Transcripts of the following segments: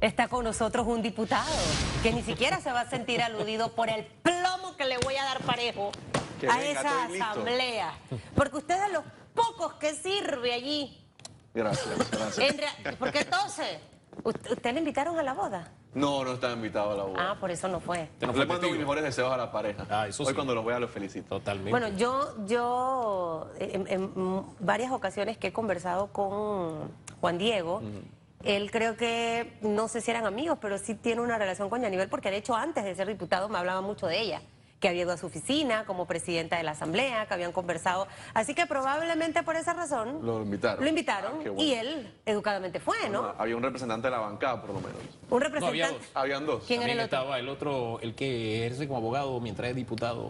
Está con nosotros un diputado que ni siquiera se va a sentir aludido por el plomo que le voy a dar parejo Que a venga, esa asamblea. Porque usted es de los pocos que sirve allí. Gracias, gracias. En rea- porque entonces, ¿usted, usted le invitaron a la boda? No, no está invitado a la boda. Ah, por eso no fue. Te no Le fue mando mis mejores deseos a la pareja. Ah, eso Hoy sí. cuando los vea los felicito. Totalmente. Bueno, yo, yo en, en varias ocasiones que he conversado con Juan Diego, él creo que, no sé si eran amigos, pero sí tiene una relación con Yanivel, porque de hecho antes de ser diputado me hablaba mucho de ella, que había ido a su oficina como presidenta de la Asamblea, que habían conversado. Así que probablemente por esa razón Lo invitaron. lo invitaron Ah, bueno. y él educadamente fue, ¿no? Bueno, había un representante de la bancada, por lo menos. Un había representante. dos. Habían dos. ¿Quién era También el otro? estaba el otro, el que ejerce como abogado mientras es diputado.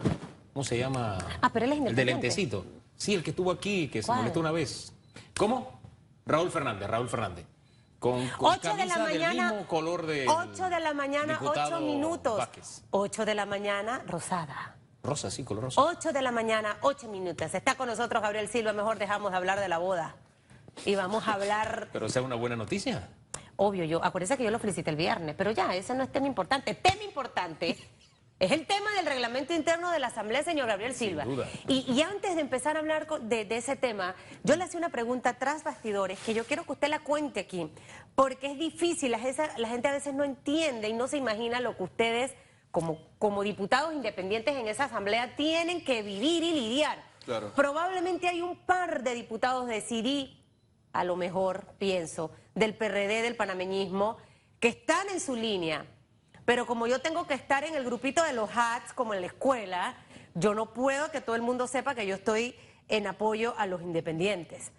¿Cómo se llama? Ah, pero él es El de lentecito. Sí, el que estuvo aquí, que se molestó una vez. ¿Cómo? Raúl Fernández, Raúl Fernández. Con, con 8 de la del mañana. mismo color de 8 de la mañana, 8 diputado minutos. Vázquez. 8 de la mañana, rosada. Rosa, sí, color rosa. 8 de la mañana, 8 minutos. Está con nosotros Gabriel Silva. Mejor dejamos de hablar de la boda. Y vamos a hablar, Pero sea una buena noticia. obvio, yo, acuérdense que yo lo felicité el viernes, pero ya, ese no es tema importante. Tema importante es el tema del reglamento interno de la Asamblea, señor Gabriel Silva. duda. Y, y antes de empezar a hablar de, de ese tema, yo le hacía una pregunta tras bastidores que yo quiero que usted la cuente aquí, porque es difícil, la, gente- la gente a veces no entiende y no se imagina lo que ustedes, como, como diputados independientes en esa Asamblea, tienen que vivir y lidiar. Claro. Probablemente hay un par de diputados de CD, a lo mejor pienso, del PRD, del panameñismo, que están en su línea. Pero como yo tengo que estar en el grupito de los hats, como en la escuela, yo no puedo que todo el mundo sepa que yo estoy en apoyo a los independientes.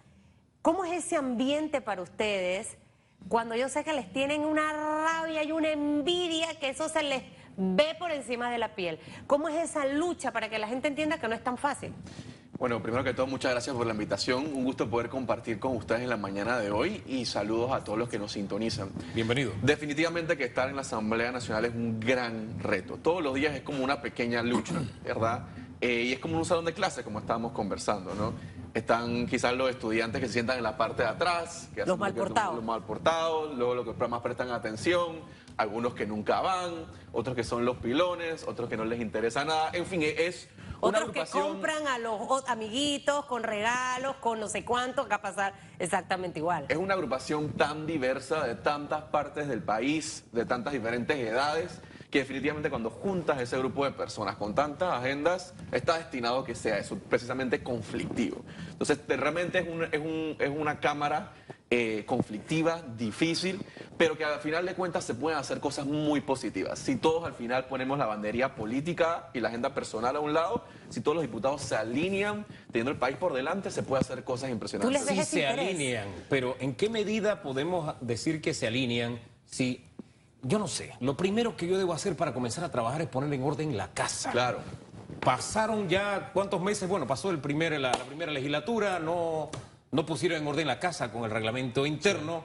¿Cómo es ese ambiente para ustedes cuando yo sé que les tienen una rabia y una envidia que eso se les ve por encima de la piel? ¿Cómo es esa lucha para que la gente entienda que no es tan fácil? Bueno, primero que todo, muchas gracias por la invitación. Un gusto poder compartir con ustedes en la mañana de hoy y saludos a todos los que nos sintonizan. Bienvenido. Definitivamente que estar en la Asamblea Nacional es un gran reto. Todos los días es como una pequeña lucha, ¿verdad? Eh, y es como un salón de clase, como estábamos conversando, ¿no? Están quizás los estudiantes que se sientan en la parte de atrás, que Los mal portados. Los mal portados, luego los que más prestan atención, algunos que nunca van, otros que son los pilones, otros que no les interesa nada. En fin, es Otros que compran a los amiguitos con regalos, con no sé cuánto, que va a pasar exactamente igual. Es una agrupación tan diversa de tantas partes del país, de tantas diferentes edades, que definitivamente cuando juntas ese grupo de personas con tantas agendas, está destinado a que sea eso, precisamente conflictivo. Entonces, te- realmente es, un- es un- es una cámara eh, conflictiva, difícil, pero que al final de cuentas se pueden hacer cosas muy positivas. Si todos al final ponemos la bandería política y la agenda personal a un lado, si todos los diputados se alinean, teniendo el país por delante, se puede hacer cosas impresionantes. Sí se interés. alinean, pero ¿en qué medida podemos decir que se alinean si, yo no sé, lo primero que yo debo hacer para comenzar a trabajar es poner en orden la casa? Claro. Pasaron ya cuántos meses, bueno, pasó el primer, la, la primera legislatura, no, no pusieron en orden la casa con el reglamento interno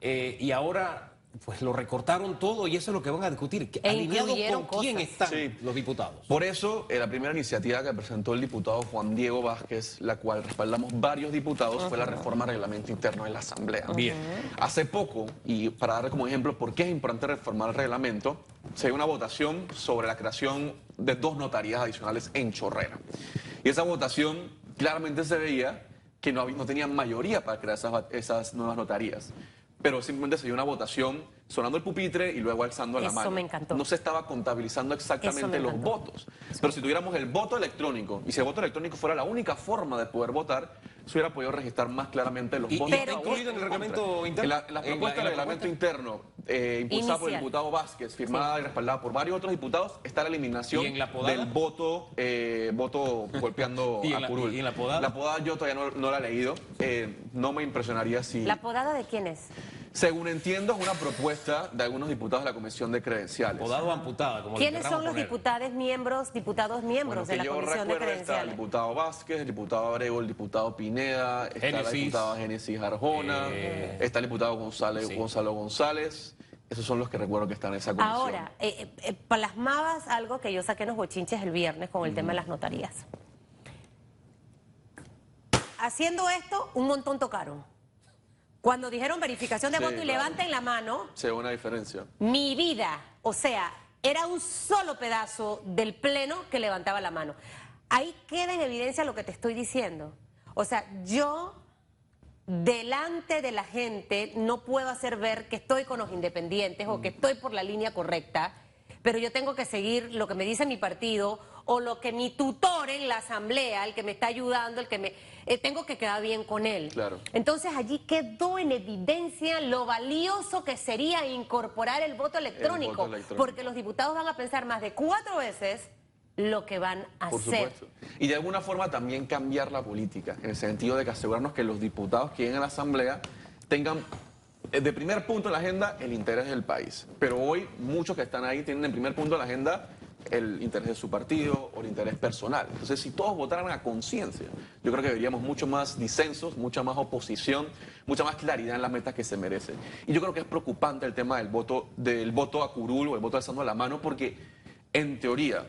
eh, y ahora pues lo recortaron todo y eso es lo que van a discutir. ¿Qué- E ¿Alineado con quién cosas. están Sí. los diputados? Por eso, eh, la primera iniciativa que presentó el diputado Juan Diego Vázquez, la cual respaldamos varios diputados, fue la reforma al reglamento interno de la Asamblea. Bien. Hace poco, y para dar como ejemplo por qué es importante reformar el reglamento, se dio una votación sobre la creación de dos notarías adicionales en Chorrera. Y esa votación claramente se veía que no, había- no tenían mayoría para crear esas, esas nuevas notarías. Pero simplemente se dio una votación sonando el pupitre y luego alzando la Eso mano. me encantó. No se estaba contabilizando Eso exactamente me los votos. Pero si tuviéramos el voto electrónico, y si el voto electrónico fuera la única forma de poder votar, se hubiera podido registrar más claramente los ¿Y- y votos. está incluido en el reglamento interno? En la, en la En la- propuesta en la del reglamento propuesta. interno, eh, impulsada por el Inicial. diputado Vázquez, firmada y respaldada por varios otros diputados, está la eliminación ¿Y en la podada? del voto, eh, voto golpeando ¿Y en a la- curul. y en la podada? La podada yo todavía no, no la he leído. Eh, no me impresionaría si... ¿La podada de quién es? Según entiendo, es una propuesta de algunos diputados de la Comisión de Credenciales. Podado o amputada, como le ¿Quiénes son los poner. diputados miembros, diputados miembros Bueno, de la Comisión de recuerdo está el Credenciales? diputado Vázquez, el diputado Abrego, el diputado Pineda, está la Génesis. diputada Génesis Arjona, Eh, está el diputado González, sí. Gonzalo González. Esos son los que recuerdo que están en esa comisión. Ahora, eh, eh, eh, plasmabas algo que yo saqué en los bochinches el viernes con el tema de las notarías. Haciendo esto, un montón tocaron. Cuando dijeron verificación de Sí, voto y claro. levanten la mano, ve una diferencia. mi vida, o sea, era un solo pedazo del pleno que levantaba la mano. Ahí queda en evidencia lo que te estoy diciendo. O sea, yo delante de la gente no puedo hacer ver que estoy con los independientes o que estoy por la línea correcta, pero yo tengo que seguir lo que me dice mi partido o lo que mi tutor en la asamblea, el que me está ayudando, el que me... eh, tengo que quedar bien con él. Claro. Entonces allí quedó en evidencia lo valioso que sería incorporar el voto electrónico, electrónico. porque los diputados van a pensar más de cuatro veces lo que van a Por hacer. supuesto. Y de alguna forma también cambiar la política, en el sentido de que asegurarnos que los diputados que lleguen a la Asamblea tengan eh, de primer punto en la agenda el interés del país. Pero hoy muchos que están ahí tienen en primer punto en la agenda el interés de su partido o el interés personal. Entonces, si todos votaran a conciencia, yo creo que veríamos mucho más disensos, mucha más oposición, mucha más claridad en las metas que se merecen. Y yo creo que es preocupante el tema del voto, del voto a curul o el voto alzando la mano, porque en teoría,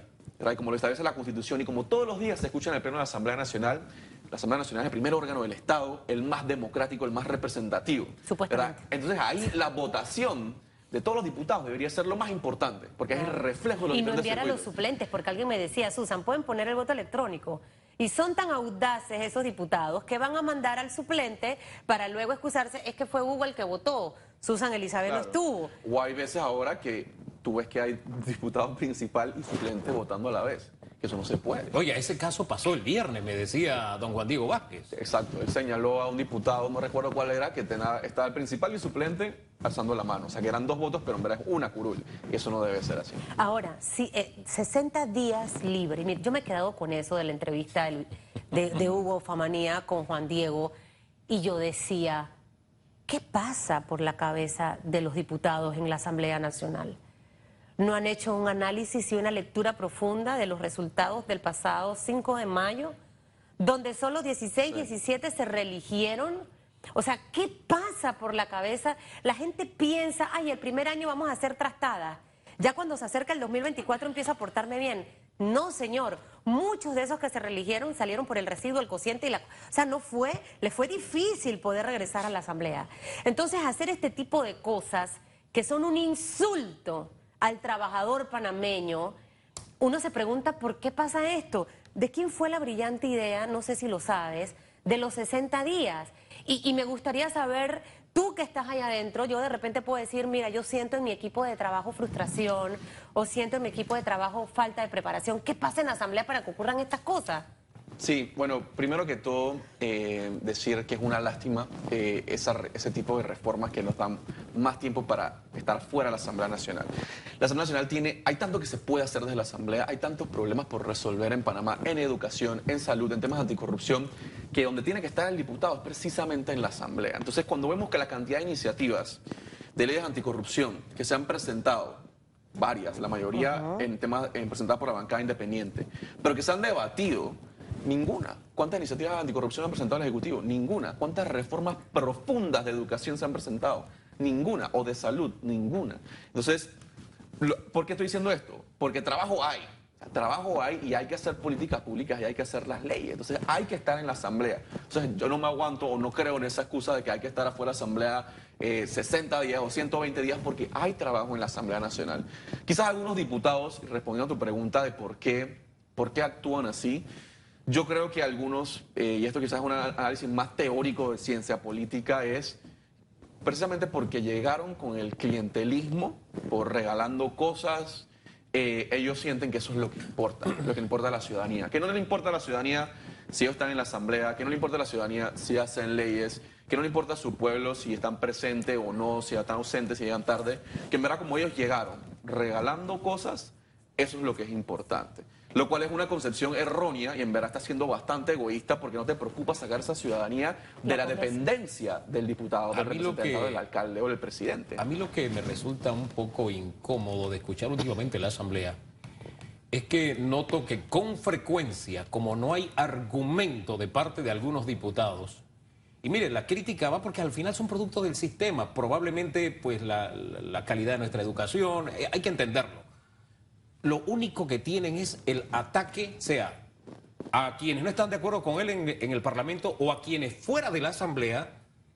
como lo establece la Constitución y como todos los días se escucha en el Pleno de la Asamblea Nacional, la Asamblea Nacional es el primer órgano del Estado, el más democrático, el más representativo. Supuestamente. ¿verdad? Entonces ahí la votación de todos los diputados debería ser lo más importante, porque es el reflejo de los Y no enviar a los suplentes, porque alguien me decía, Susan, pueden poner el voto electrónico. Y son tan audaces esos diputados que van a mandar al suplente para luego excusarse, es que fue Hugo el que votó, Susan Elizabeth no estuvo. O hay veces ahora que tú ves que hay diputado principal y suplente votando a la vez, que eso no se puede. Oye, ese caso pasó el viernes, me decía don Juan Diego Vázquez. Exacto, él señaló a un diputado, no recuerdo cuál era, que tenía- estaba el principal y suplente alzando la mano. O sea, que eran dos votos, pero en verdad es una curul. Y eso no debe ser así. Ahora, sí, eh, 60 días libre. Mire, yo me he quedado con eso de la entrevista del- de, de Hugo Famanía con Juan Diego y yo decía, ¿qué pasa por la cabeza de los diputados en la Asamblea Nacional? ¿No han hecho un análisis y una lectura profunda de los resultados del pasado 5 de mayo, donde solo 16, 17 se reeligieron? O sea, ¿qué pasa por la cabeza? La gente piensa, ay, el primer año vamos a hacer trastada. Ya cuando se acerca el 2024 empiezo a portarme bien. No, señor. Muchos de esos que se reeligieron salieron por el residuo, el cociente y la... O sea, no fue, les fue difícil poder regresar a la asamblea. Entonces, hacer este tipo de cosas que son un insulto al trabajador panameño, uno se pregunta por qué pasa esto. ¿De quién fue la brillante idea, no sé si lo sabes, de los 60 días? Y, me gustaría saber, tú que estás ahí adentro, yo de repente puedo decir, mira, yo siento en mi equipo de trabajo frustración o siento en mi equipo de trabajo falta de preparación. ¿Qué pasa en la asamblea para que ocurran estas cosas? Sí, bueno, primero que todo, eh, decir que es una lástima eh, esa ese tipo de reformas que nos dan más tiempo para estar fuera de la Asamblea Nacional. La Asamblea Nacional tiene, hay tanto que se puede hacer desde la Asamblea, hay tantos problemas por resolver en Panamá, en educación, en salud, en temas de anticorrupción, que donde tiene que estar el diputado es precisamente en la Asamblea. Entonces, cuando vemos que la cantidad de iniciativas de leyes anticorrupción que se han presentado varias, la mayoría en temas en presentadas por la bancada independiente, pero que se han debatido, ninguna. ¿Cuántas iniciativas anticorrupción han presentado el Ejecutivo? Ninguna. ¿Cuántas reformas profundas de educación se han presentado? Ninguna. O de salud, ninguna. Entonces, ¿por qué estoy diciendo esto? Porque trabajo hay. Trabajo hay y hay que hacer políticas públicas y hay que hacer las leyes. Entonces hay que estar en la asamblea. Entonces yo no me aguanto o no creo en esa excusa de que hay que estar afuera de la asamblea eh, 60 días o 120 días porque hay trabajo en la Asamblea Nacional. Quizás algunos diputados, respondiendo a tu pregunta de por qué, por qué actúan así, yo creo que algunos, eh, y esto quizás es un análisis más teórico de ciencia política, es precisamente porque llegaron con el clientelismo, por regalando cosas, eh, ellos sienten que eso es lo que importa, lo que importa a la ciudadanía. Que no le importa a la ciudadanía si ellos están en la asamblea, que no le importa a la ciudadanía si hacen leyes, que no le importa a su pueblo si están presentes o no, si están ausentes, si llegan tarde, que en verdad como ellos llegaron regalando cosas, eso es lo que es importante. Lo cual es una concepción errónea y en verdad está siendo bastante egoísta porque no te preocupa sacar esa ciudadanía de La dependencia del diputado, A del mí lo representante, que- del alcalde o del presidente. A mí lo que me resulta un poco incómodo de escuchar últimamente en la Asamblea es que noto que con frecuencia, como no hay argumento de parte de algunos diputados, y mire, la crítica va porque al final son productos del sistema, probablemente pues la, la- la calidad de nuestra educación, eh, hay que entenderlo. Lo único que tienen es el ataque, sea a quienes no están de acuerdo con él en, en el Parlamento o a quienes fuera de la Asamblea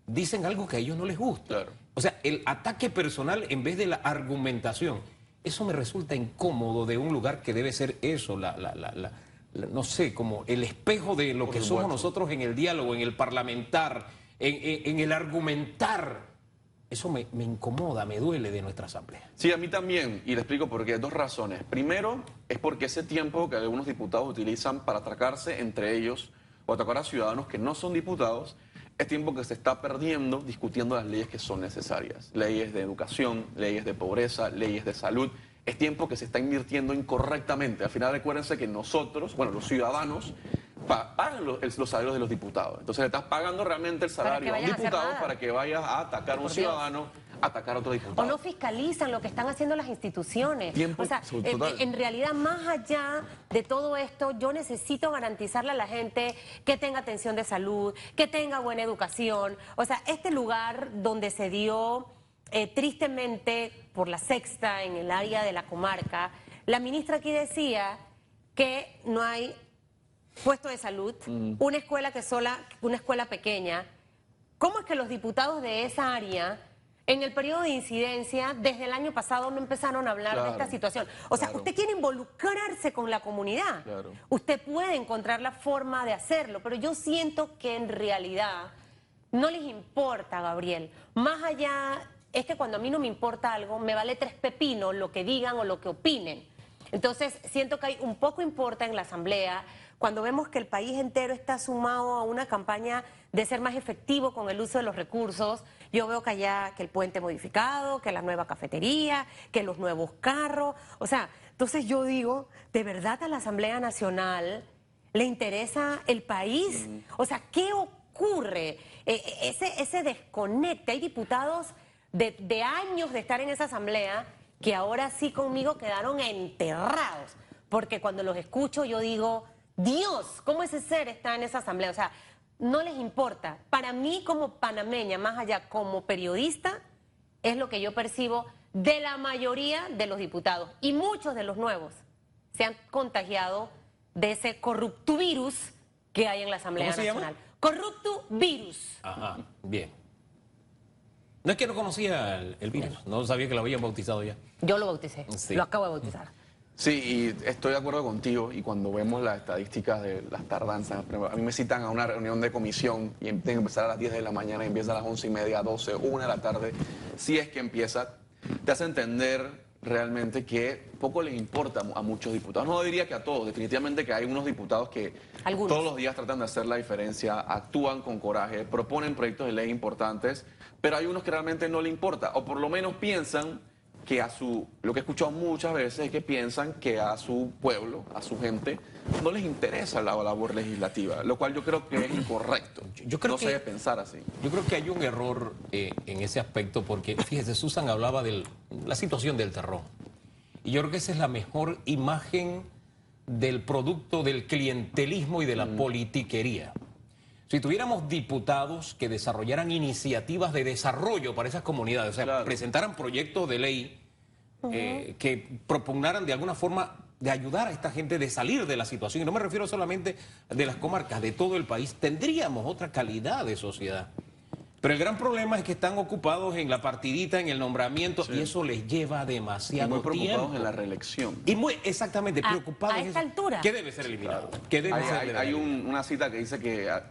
dicen algo que a ellos no les gusta. O sea, el ataque personal en vez de la argumentación. Eso me resulta incómodo de un lugar que debe ser eso, la, la, la, no sé, como el espejo de lo que somos nosotros en el diálogo, en el parlamentar, en, el argumentar. Eso me, me, incomoda, me duele de nuestra asamblea. Sí, a mí también, y le explico por qué. Dos razones. Primero, es porque ese tiempo que algunos diputados utilizan para atracarse entre ellos o atacar a ciudadanos que no son diputados, es tiempo que se está perdiendo discutiendo las leyes que son necesarias. Leyes de educación, leyes de pobreza, leyes de salud. Es tiempo que se está invirtiendo incorrectamente. Al final recuérdense que nosotros, bueno, los ciudadanos, pagan los, salarios de los diputados. Entonces le estás pagando realmente el salario a un diputado para que vayas a atacar a un ciudadano atacar a otro diputado. O no fiscalizan lo que están haciendo las instituciones. o sea, en, realidad, más allá de todo esto, yo necesito garantizarle a la gente que tenga atención de salud, que tenga buena educación. O sea, este lugar donde se dio eh, tristemente por la sexta en el área de la comarca, la ministra aquí decía que no hay puesto de salud, mm. una escuela que sola, una escuela pequeña. ¿Cómo es que los diputados de esa área en el periodo de incidencia, desde el año pasado no empezaron a hablar de esta situación. O sea, usted quiere involucrarse con la comunidad. Usted puede encontrar la forma de hacerlo, pero yo siento que en realidad no les importa, Gabriel. Más allá, es que cuando a mí no me importa algo, me vale tres pepinos lo que digan o lo que opinen. Entonces, siento que hay un poco importa en la Asamblea cuando vemos que el país entero está sumado a una campaña de ser más efectivo con el uso de los recursos yo veo que allá, que el puente modificado, que la nueva cafetería, que los nuevos carros. O sea, entonces yo digo, ¿de verdad a la Asamblea Nacional le interesa el país? O sea, ¿qué ocurre? E, e, ese, ese desconecte. Hay diputados de, de años de estar en esa Asamblea que ahora sí conmigo quedaron enterrados. Porque cuando los escucho yo digo, Dios, ¿cómo ese ser está en esa asamblea? O sea, no les importa. Para mí como panameña, más allá como periodista, es lo que yo percibo de la mayoría de los diputados y muchos de los nuevos se han contagiado de ese corrupto virus que hay en la Asamblea Nacional. Corrupto virus. Ajá, bien. No es que no conocía el, virus, no sabía que lo habían bautizado ya. Yo lo bauticé, lo acabo de bautizar. Sí, y estoy de acuerdo contigo. Y cuando vemos las estadísticas de las tardanzas, a mí me citan a una reunión de comisión y em, tiene que empezar a las 10 de la mañana y empieza a las 11 y media, 12, 1 de la tarde. Si es que empieza, te hace entender realmente que poco les importa a muchos diputados. No diría que a todos, definitivamente que hay unos diputados que todos los días tratan de hacer la diferencia, actúan con coraje, proponen proyectos de ley importantes, pero hay unos que realmente no le importa, o por lo menos piensan que a su, lo que he escuchado muchas veces es que piensan que a su pueblo, a su gente, no les interesa la labor legislativa, lo cual yo creo que es incorrecto. Yo creo no se debe pensar así. Yo creo que hay un error eh, en ese aspecto porque, fíjese, Susan hablaba de la situación del terror. Y yo creo que esa es la mejor imagen del producto del clientelismo y de la mm. politiquería. Si tuviéramos diputados que desarrollaran iniciativas de desarrollo para esas comunidades, o sea, presentaran proyectos de ley eh, que propugnaran de alguna forma de ayudar a esta gente de salir de la situación, y no me refiero solamente de las comarcas, de todo el país, tendríamos otra calidad de sociedad. Pero el gran problema es que están ocupados en la partidita, en el nombramiento, y eso les lleva demasiado tiempo. muy preocupados en la reelección. Y muy, exactamente, preocupados. A, esta altura. ¿Qué debe ser eliminado? hay, una cita que dice que ah,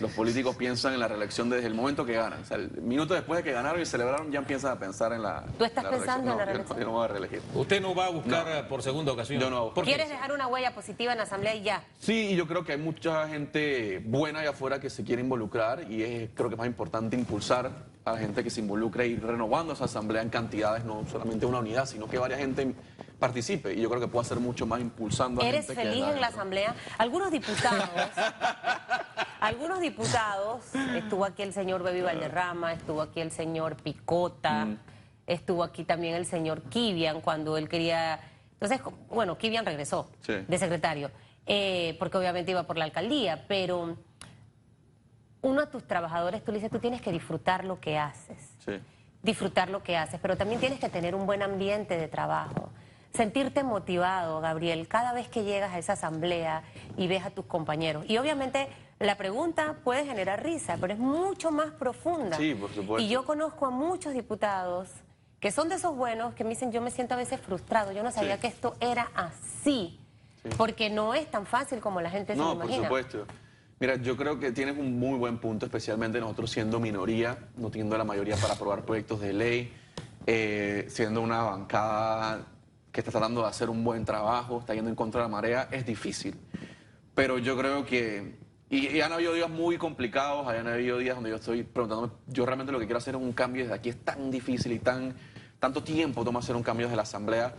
los políticos piensan en la reelección desde el momento que ganan. O sea, el minuto después de que ganaron y celebraron, ya empiezan a pensar en la. ¿Tú estás pensando en la reelección? Yo no, voy a reelegir. ¿Usted no va a buscar por segunda ocasión? Yo no. ¿Quieres dejar una huella positiva en la Asamblea y ya? Sí, y yo creo que hay mucha gente buena allá afuera que se quiere involucrar y es, creo que es más importante impulsar a la gente que se involucre y renovando esa asamblea en cantidades, no solamente una unidad, sino que varias gente participe. Y yo creo que puede hacer mucho más impulsando a ¿Eres feliz en la asamblea? Algunos diputados, algunos diputados, estuvo aquí el señor Bebi Valderrama, estuvo aquí el señor Picota, mm. estuvo aquí también el señor Kivian cuando él quería... Entonces, bueno, Kivian regresó de secretario, eh, porque obviamente iba por la alcaldía, pero uno a tus trabajadores, tú le dices, tú tienes que disfrutar lo que haces. Disfrutar lo que haces, pero también tienes que tener un buen ambiente de trabajo. Sentirte motivado, Gabriel, cada vez que llegas a esa asamblea y ves a tus compañeros. Y obviamente La pregunta puede generar risa, pero es mucho más profunda. Sí, por supuesto. Y yo conozco a muchos diputados que son de esos buenos que me dicen, yo me siento a veces frustrado, yo no sabía Sí. que esto era así, porque no es tan fácil como la gente se No, lo por imagina. supuesto. Mira, yo creo que tienes un muy buen punto, especialmente nosotros siendo minoría, no teniendo la mayoría para aprobar proyectos de ley, eh, siendo una bancada que está tratando de hacer un buen trabajo, está yendo en contra de la marea, es difícil. Pero yo creo que... Y, y han habido días muy complicados, han habido días donde yo estoy preguntándome, yo realmente lo que quiero hacer es un cambio desde aquí, es tan difícil y tan tanto tiempo toma hacer un cambio desde la Asamblea.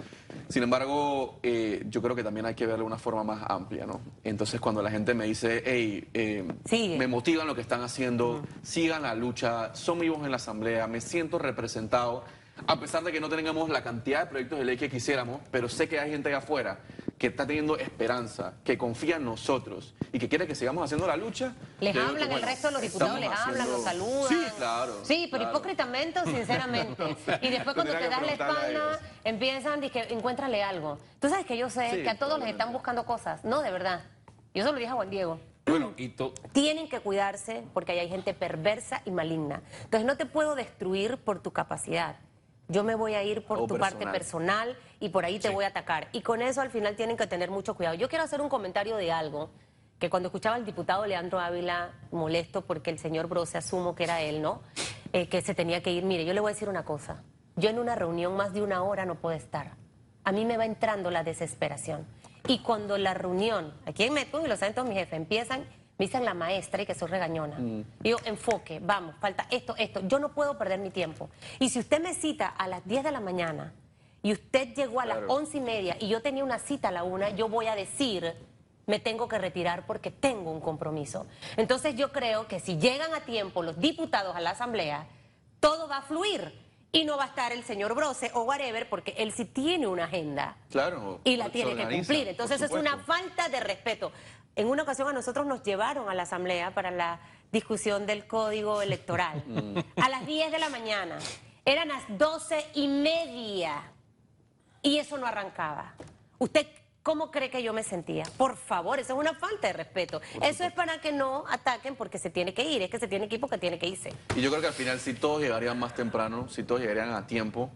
Sin embargo, eh, yo creo que también hay que verlo de una forma más amplia, ¿no? Entonces, cuando la gente me dice, hey, eh, Sigue. me motivan lo que están haciendo, sigan la lucha, son vivos en la Asamblea, me siento representado, a pesar de que no tengamos la cantidad de proyectos de ley que quisiéramos, pero sé que hay gente allá afuera que está teniendo esperanza, que confía en nosotros y que quiere que sigamos haciendo la lucha. Les hablan, que, el resto de los diputados les hablan, los saludan. Sí, claro. Sí, pero claro. hipócritamente o sinceramente. Y después cuando te das la espalda, empiezan, dije, encuéntrale algo. Tú sabes que yo sé Sí, que a todos les están buscando cosas. No, de verdad. Yo se lo dije a Juan Diego. Bueno, y to- Tienen que cuidarse porque ahí hay gente perversa y maligna. Entonces no te puedo destruir por tu capacidad. Yo me voy a ir por O tu parte personal. y por ahí te Sí. voy a atacar. Y con eso al final tienen que tener mucho cuidado. Yo quiero hacer un comentario de algo que cuando escuchaba al diputado Leandro Ávila molesto porque el señor Brose asumo que era él, ¿no? Eh, que se tenía que ir. Mire, yo le voy a decir una cosa. Yo en una reunión más de una hora no puedo estar. A mí me va entrando la desesperación. Y cuando la reunión, aquí en Metún y lo saben todos mis jefes, empiezan, me dicen la maestra y que soy regañona. Digo, enfoque, vamos, falta esto, esto. Yo no puedo perder mi tiempo. Y si usted me cita a las 10 de la mañana y usted llegó a las. 11 y media y yo tenía una cita a la una, yo voy a decir, me tengo que retirar porque tengo un compromiso. Entonces yo creo que si llegan a tiempo los diputados a la asamblea, todo va a fluir. Y no va a estar el señor Brose o whatever, porque él sí tiene una agenda Claro. y la tiene que cumplir. Entonces es una falta de respeto. En una ocasión a nosotros nos llevaron a la asamblea para la discusión del código electoral Mm. a las 10 de la mañana. Eran las 12 y media y eso no arrancaba. ¿Usted cómo cree que yo me sentía? Por favor, eso es una falta de respeto. Eso es para que no ataquen porque se tiene que ir. Es que se tiene que ir porque tiene que irse. Y yo creo que al final, si todos llegarían más temprano, si todos llegarían a tiempo,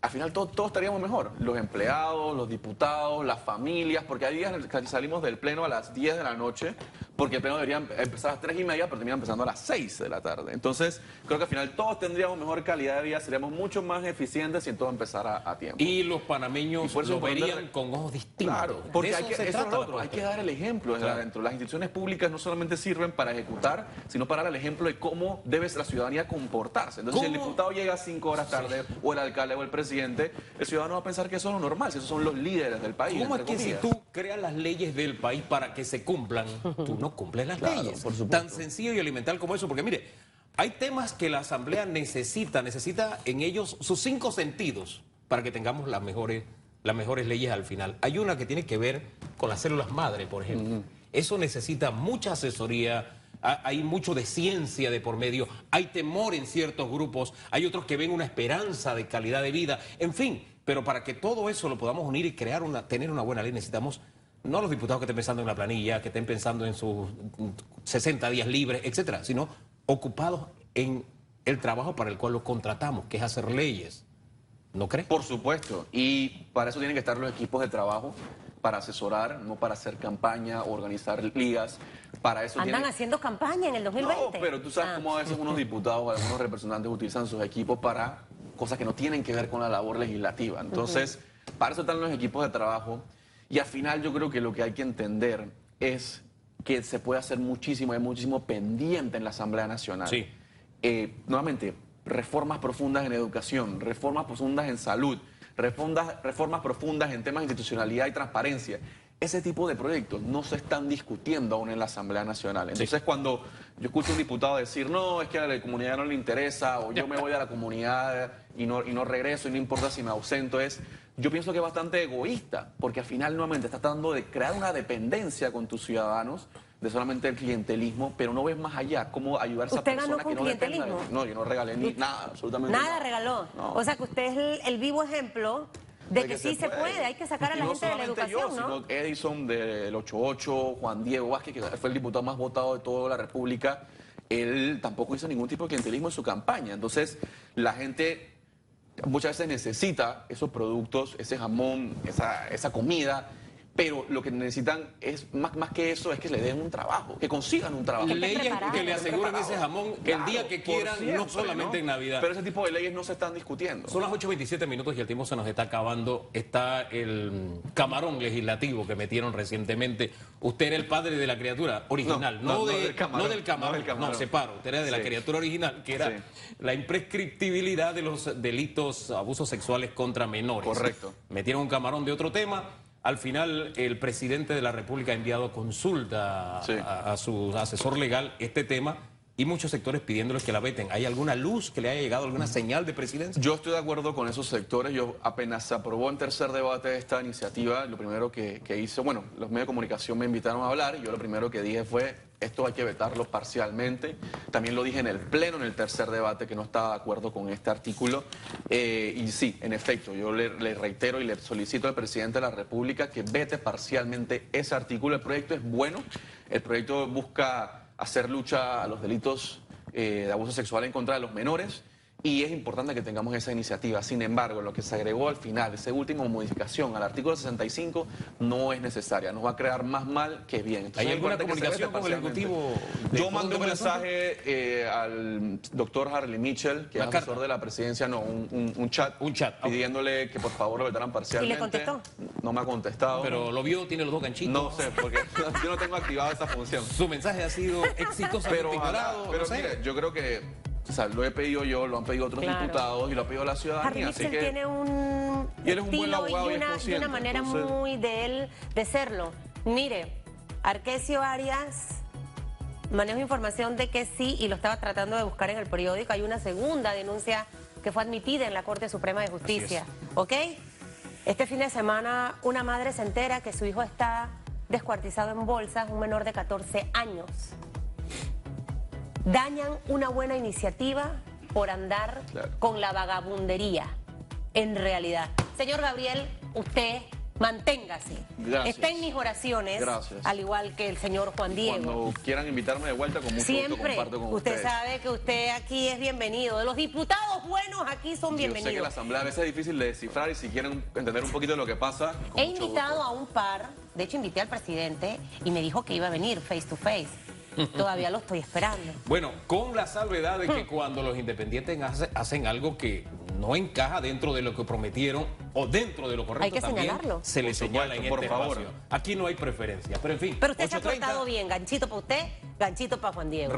al final todos, todos estaríamos mejor. Los empleados, los diputados, las familias, porque hay días en los que salimos del pleno a las 10 de la noche, porque el pleno debería empezar a las 3 y media, pero termina empezando a las 6 de la tarde. Entonces, creo que al final todos tendríamos mejor calidad de vida, seríamos mucho más eficientes si todo empezara a tiempo. y los panameños Y lo verían con ojos distintos. Claro, porque hay que, eso es otro, hay que dar el ejemplo desde Claro. adentro. Las instituciones públicas no solamente sirven para ejecutar, sino para dar el ejemplo de cómo debe la ciudadanía comportarse. Entonces, si el diputado llega cinco horas tarde, o el alcalde o el presidente, el ciudadano va a pensar que eso es lo normal, si esos son los líderes del país. ¿Cómo es que si tú creas las leyes del país para que se cumplan, tú no cumples las Claro, leyes? por supuesto. Tan sencillo y elemental como eso, porque mire, hay temas que la Asamblea necesita, necesita en ellos sus cinco sentidos para que tengamos las mejores, las mejores leyes al final. Hay una que tiene que ver con las células madre, por ejemplo. Eso necesita mucha asesoría. ha- Hay mucho de ciencia de por medio, hay temor en ciertos grupos, hay otros que ven una esperanza de calidad de vida, en fin, pero para que todo eso lo podamos unir y crear una, tener una buena ley necesitamos no los diputados que estén pensando en la planilla, que estén pensando en sus mm, 60 días libres, etcétera, sino ocupados en el trabajo para el cual los contratamos, que es hacer leyes. ¿No crees? Por supuesto, y para eso tienen que estar los equipos de trabajo, para asesorar, no para hacer campaña, organizar ligas, para eso Andan tienen- haciendo campaña en el 2020. No, pero tú sabes Ah. cómo a veces unos diputados algunos representantes utilizan sus equipos para cosas que no tienen que ver con la labor legislativa. Entonces, para eso están los equipos de trabajo. Y al final yo creo que lo que hay que entender es que se puede hacer muchísimo, hay muchísimo pendiente en la Asamblea Nacional. Sí. Eh, nuevamente, reformas profundas en educación, reformas profundas en salud, reformas, reformas profundas en temas de institucionalidad y transparencia. Ese tipo de proyectos no se están discutiendo aún en la Asamblea Nacional. Entonces, cuando yo escucho a un diputado decir, no, es que a la comunidad no le interesa, o yo me voy a la comunidad y no, y no regreso y no importa si me ausento, es, yo pienso que es bastante egoísta, porque al final nuevamente estás tratando de crear una dependencia con tus ciudadanos de solamente el clientelismo, pero no ves más allá cómo ayudar a esa ¿Usted ganó persona con que no dependa de- clientelismo? No, yo no regalé ni nada, absolutamente Nada regaló. No. O sea que usted es el, el vivo ejemplo de que sí se puede, hay que sacar a Y la no gente de la yo, educación, ¿no? sino Edison del 88, Juan Diego Vázquez, que fue el diputado más votado de toda la República, él tampoco hizo ningún tipo de clientelismo en su campaña. Entonces, la gente muchas veces necesita esos productos, ese jamón, esa, esa comida, pero lo que necesitan es más, más que eso, es que le den un trabajo, que consigan un trabajo. Leyes que le aseguren ese jamón el día que quieran, no solamente en Navidad. Pero ese tipo de leyes no se están discutiendo. Son las 8.27 minutos y el tiempo se nos está acabando. Está el camarón legislativo que metieron recientemente. Usted era el padre de la criatura original, no, No, no, de- no del camarón, no del camarón. no del camarón. No, separo. Usted era de la criatura original, que era Sí. la imprescriptibilidad de los delitos, abusos sexuales contra menores. Correcto. Metieron un camarón de otro tema. Al final, el presidente de la República ha enviado consulta Sí. a, a su asesor legal este tema y muchos sectores pidiéndoles que la veten. ¿Hay alguna luz que le haya llegado, alguna señal de presidencia? Yo estoy de acuerdo con esos sectores. Yo apenas se aprobó en tercer debate esta iniciativa, lo primero que, que hice, bueno, los medios de comunicación me invitaron a hablar y yo lo primero que dije fue, esto hay que vetarlo parcialmente. También lo dije en el Pleno, en el tercer debate, que no estaba de acuerdo con este artículo. Eh, y sí, en efecto, yo le, reitero y le solicito al presidente de la República que vete parcialmente ese artículo. El proyecto es bueno, el proyecto busca hacer lucha a los delitos eh, de abuso sexual en contra de los menores y es importante que tengamos esa iniciativa. Sin embargo, lo que se agregó al final, esa última modificación al artículo 65, no es necesaria. Nos va a crear más mal que bien. Entonces, ¿Hay alguna comunicación con el. Ejecutivo Yo mandé un mensaje eh, al doctor Harley Mitchell, que es asesor carta. de la presidencia, no, un, un- un chat. Un chat. Pidiéndole que por favor lo vetaran parcialmente. contestó? No me ha contestado. Pero lo vio, tiene los dos ganchitos. no sé, porque yo no tengo activada esa función. Su mensaje ha sido exitosamente Pero, ojalá, pero no sé. mire, yo creo que o sea, lo he pedido yo, lo han pedido otros Claro. diputados y lo ha pedido la ciudadanía. Así que tiene un Y él es un buen estilo abogado y una, y una manera entonces- muy de él de serlo. Mire, Arquesio Arias manejo información de que sí y lo estaba tratando de buscar en el periódico. Hay una segunda denuncia que fue admitida en la Corte Suprema de Justicia. ¿Ok? Este fin de semana una madre se entera que su hijo está descuartizado en bolsas, un menor de 14 años. Dañan una buena iniciativa por andar Claro. con la vagabundería, en realidad. Señor Gabriel, usted manténgase. Gracias. Está en mis oraciones, Gracias. al igual que el señor Juan Diego. cuando quieran invitarme de vuelta, con mucho gusto Siempre. comparto con usted ustedes. sabe que usted aquí es bienvenido. Los diputados buenos aquí son Yo sé que la bienvenidos. asamblea a veces es difícil de descifrar y si quieren entender un poquito de lo que pasa, He invitado gusto. a un par, de hecho invité al presidente y me dijo que iba a venir face to face. Todavía lo estoy esperando. Bueno, con la salvedad de que cuando los independientes hace- hacen algo que no encaja dentro de lo que prometieron o dentro de lo correcto Hay que también señalarlo. se le señala en por este favor. espacio. Aquí no hay preferencia, pero en fin. Pero usted se ha 8:30, portado bien. Ganchito para usted, ganchito para Juan Diego.